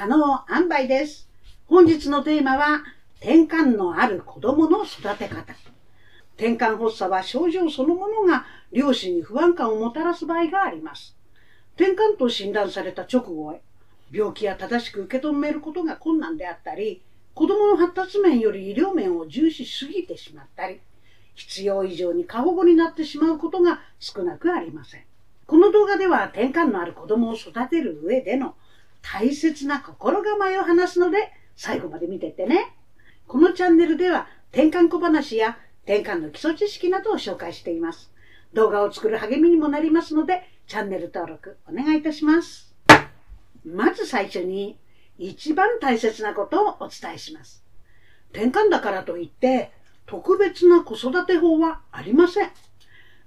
可能塩梅です。本日のテーマは、転換のある子供の育て方。転換発作は症状そのものが両親に不安感をもたらす場合があります。転換と診断された直後へ、病気や正しく受け止めることが困難であったり、子供の発達面より医療面を重視しすぎてしまったり、必要以上に過保護になってしまうことが少なくありません。この動画では転換のある子供を育てる上での大切な心構えを話すので最後まで見てってね。このチャンネルでは転換小話や転換の基礎知識などを紹介しています。動画を作る励みにもなりますので、チャンネル登録お願いいたします。まず最初に、一番大切なことをお伝えします。転換だからといって、特別な子育て法はありません。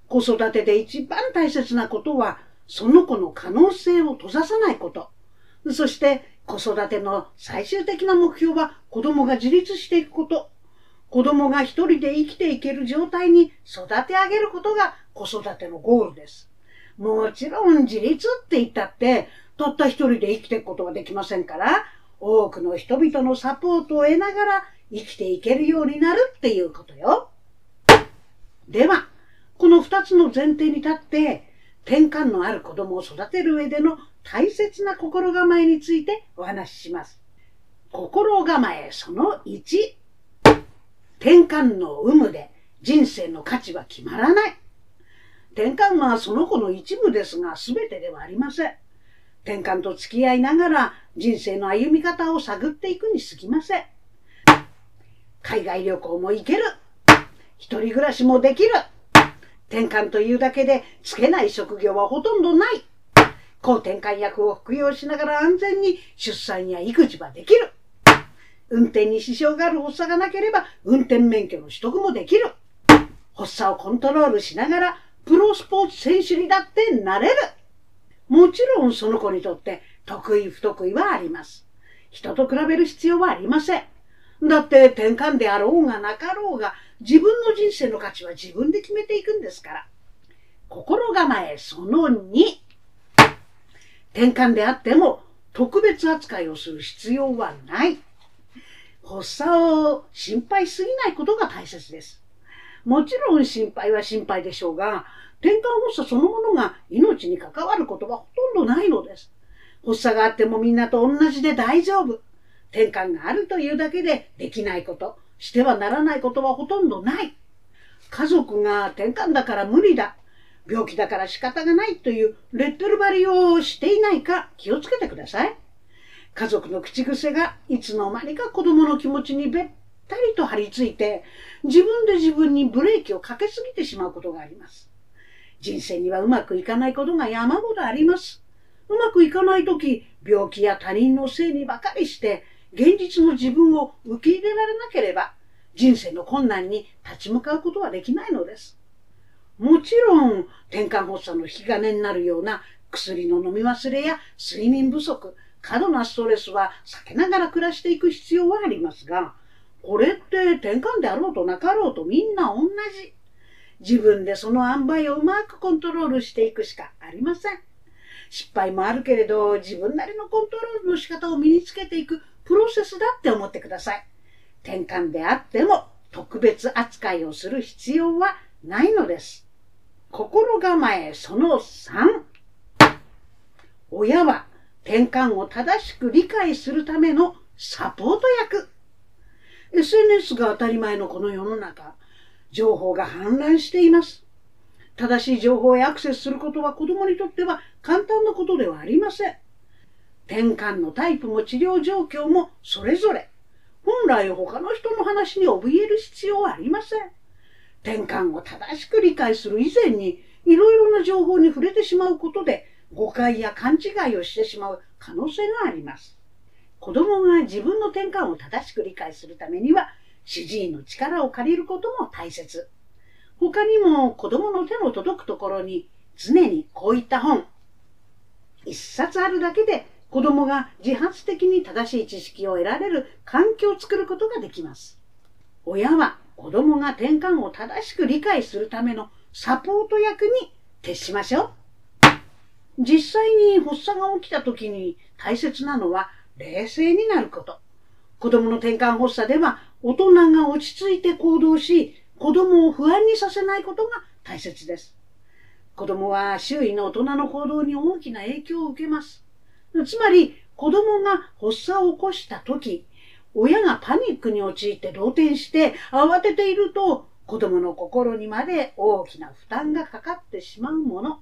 子育てで一番大切なことは、その子の可能性を閉ざさないこと。そして子育ての最終的な目標は子供が自立していくこと。子供が一人で生きていける状態に育て上げることが子育てのゴールです。もちろん自立って言ったって、たった一人で生きていくことができませんから、多くの人々のサポートを得ながら生きていけるようになるっていうことよ。では、この二つの前提に立って、転換のある子供を育てる上での大切な心構えについてお話しします。心構えその1。転換の有無で人生の価値は決まらない。転換はその子の一部ですが全てではありません。転換と付き合いながら人生の歩み方を探っていくに過ぎません。海外旅行も行ける。一人暮らしもできる。転換というだけでつけない職業はほとんどない。抗転換薬を服用しながら安全に出産や育児はできる。運転に支障がある発作がなければ運転免許の取得もできる。発作をコントロールしながらプロスポーツ選手にだってなれる。もちろんその子にとって得意不得意はあります。人と比べる必要はありません。だって転換であろうがなかろうが自分の人生の価値は自分で決めていくんですから。心構えその2。転換であっても特別扱いをする必要はない。発作を心配しすぎないことが大切です。もちろん心配は心配でしょうが、転換発作そのものが命に関わることはほとんどないのです。発作があってもみんなと同じで大丈夫。転換があるというだけでできないこと、してはならないことはほとんどない。家族が転換だから無理だ。病気だから仕方がないというレッテル張りをしていないか気をつけてください。家族の口癖がいつの間にか子供の気持ちにべったりと張り付いて自分で自分にブレーキをかけすぎてしまうことがあります。人生にはうまくいかないことが山ほどあります。うまくいかないとき、病気や他人のせいにばかりして現実の自分を受け入れられなければ、人生の困難に立ち向かうことはできないのです。もちろん、転換発作の引き金になるような薬の飲み忘れや睡眠不足、過度なストレスは避けながら暮らしていく必要はありますが、これって転換であろうとなかろうとみんな同じ。自分でその塩梅をうまくコントロールしていくしかありません。失敗もあるけれど、自分なりのコントロールの仕方を身につけていくプロセスだって思ってください。転換であっても特別扱いをする必要はないのです。心構えその3。親は転換を正しく理解するためのサポート役。SNS が当たり前のこの世の中、情報が氾濫しています。正しい情報へアクセスすることは子供にとっては簡単なことではありません。転換のタイプも治療状況もそれぞれ。本来他の人の話に怯える必要はありません。転換を正しく理解する以前にいろいろな情報に触れてしまうことで誤解や勘違いをしてしまう可能性があります。子供が自分の転換を正しく理解するためには主治医の力を借りることも大切。他にも子供の手の届くところに常にこういった本、一冊あるだけで子供が自発的に正しい知識を得られる環境を作ることができます。親は子供が転換を正しく理解するためのサポート役に徹しましょう。実際に発作が起きた時に大切なのは冷静になること。子供の転換発作では大人が落ち着いて行動し、子供を不安にさせないことが大切です。子供は周囲の大人の行動に大きな影響を受けます。つまり、子供が発作を起こした時、親がパニックに陥って動転して慌てていると、子供の心にまで大きな負担がかかってしまうもの。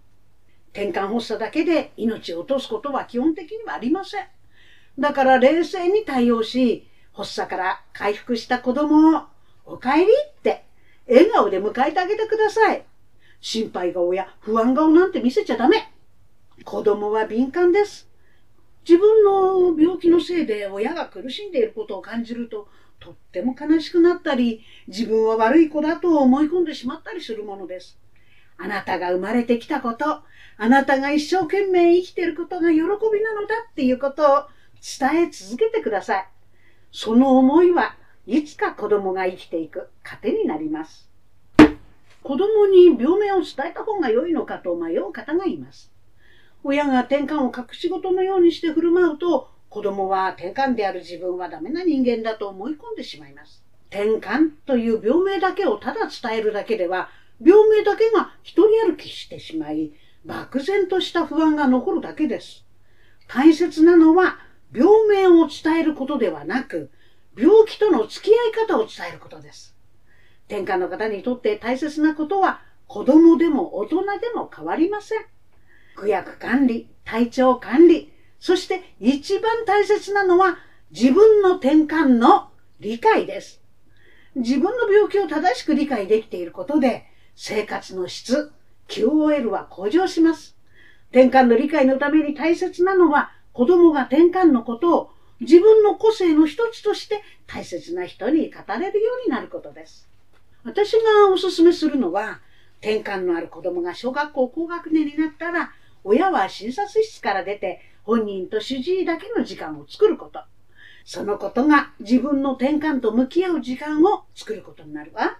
転換発作だけで命を落とすことは基本的にはありません。だから冷静に対応し、発作から回復した子供を、お帰りって笑顔で迎えてあげてください。心配顔や不安顔なんて見せちゃダメ。子供は敏感です。自分の病気のせいで親が苦しんでいることを感じると、とっても悲しくなったり、自分は悪い子だと思い込んでしまったりするものです。あなたが生まれてきたこと、あなたが一生懸命生きていることが喜びなのだっていうことを伝え続けてください。その思いはいつか子供が生きていく糧になります。子供に病名を伝えた方が良いのかと迷う方がいます。親が転換を隠し事のようにして振る舞うと、子供は転換である自分はダメな人間だと思い込んでしまいます。転換という病名だけをただ伝えるだけでは、病名だけが一人歩きしてしまい、漠然とした不安が残るだけです。大切なのは、病名を伝えることではなく、病気との付き合い方を伝えることです。転換の方にとって大切なことは、子供でも大人でも変わりません。区薬管理、体調管理、そして一番大切なのは自分の転換の理解です。自分の病気を正しく理解できていることで生活の質、QOL は向上します。転換の理解のために大切なのは子供が転換のことを自分の個性の一つとして大切な人に語れるようになることです。私がおすすめするのは転換のある子供が小学校高学年になったら親は診察室から出て本人と主治医だけの時間を作ること。そのことが自分の転換と向き合う時間を作ることになるわ。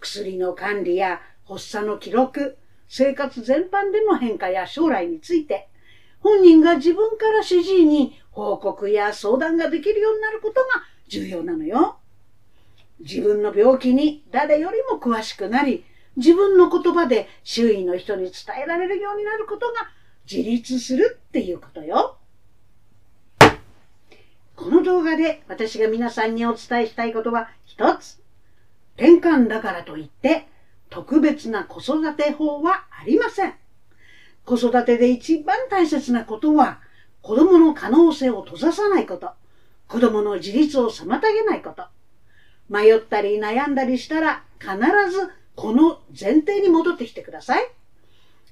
薬の管理や発作の記録、生活全般での変化や将来について、本人が自分から主治医に報告や相談ができるようになることが重要なのよ。自分の病気に誰よりも詳しくなり、自分の言葉で周囲の人に伝えられるようになることが自立するっていうことよ。この動画で私が皆さんにお伝えしたいことは一つ。転換だからといって特別な子育て法はありません。子育てで一番大切なことは子供の可能性を閉ざさないこと。子供の自立を妨げないこと。迷ったり悩んだりしたら必ずこの前提に戻ってきてください。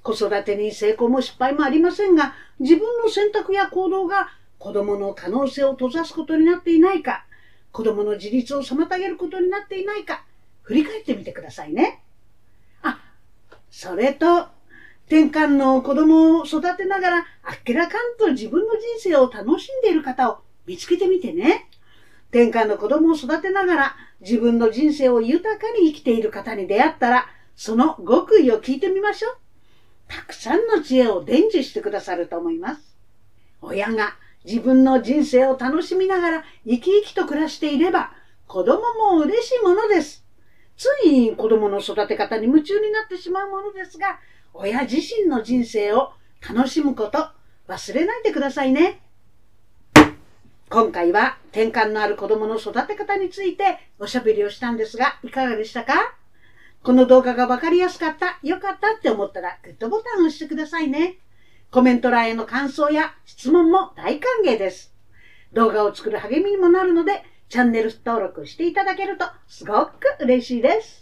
子育てに成功も失敗もありませんが、自分の選択や行動が子供の可能性を閉ざすことになっていないか、子供の自立を妨げることになっていないか、振り返ってみてくださいね。あ、それと、転換の子供を育てながら、あっけらかんと自分の人生を楽しんでいる方を見つけてみてね。転換の子供を育てながら自分の人生を豊かに生きている方に出会ったら、その極意を聞いてみましょう。たくさんの知恵を伝授してくださると思います。親が自分の人生を楽しみながら生き生きと暮らしていれば、子供も嬉しいものです。つい子供の育て方に夢中になってしまうものですが、親自身の人生を楽しむこと忘れないでくださいね。今回は転換のある子供の育て方についておしゃべりをしたんですが、いかがでしたか？この動画がわかりやすかった、良かったって思ったらグッドボタンを押してくださいね。コメント欄への感想や質問も大歓迎です。動画を作る励みにもなるので、チャンネル登録していただけるとすごく嬉しいです。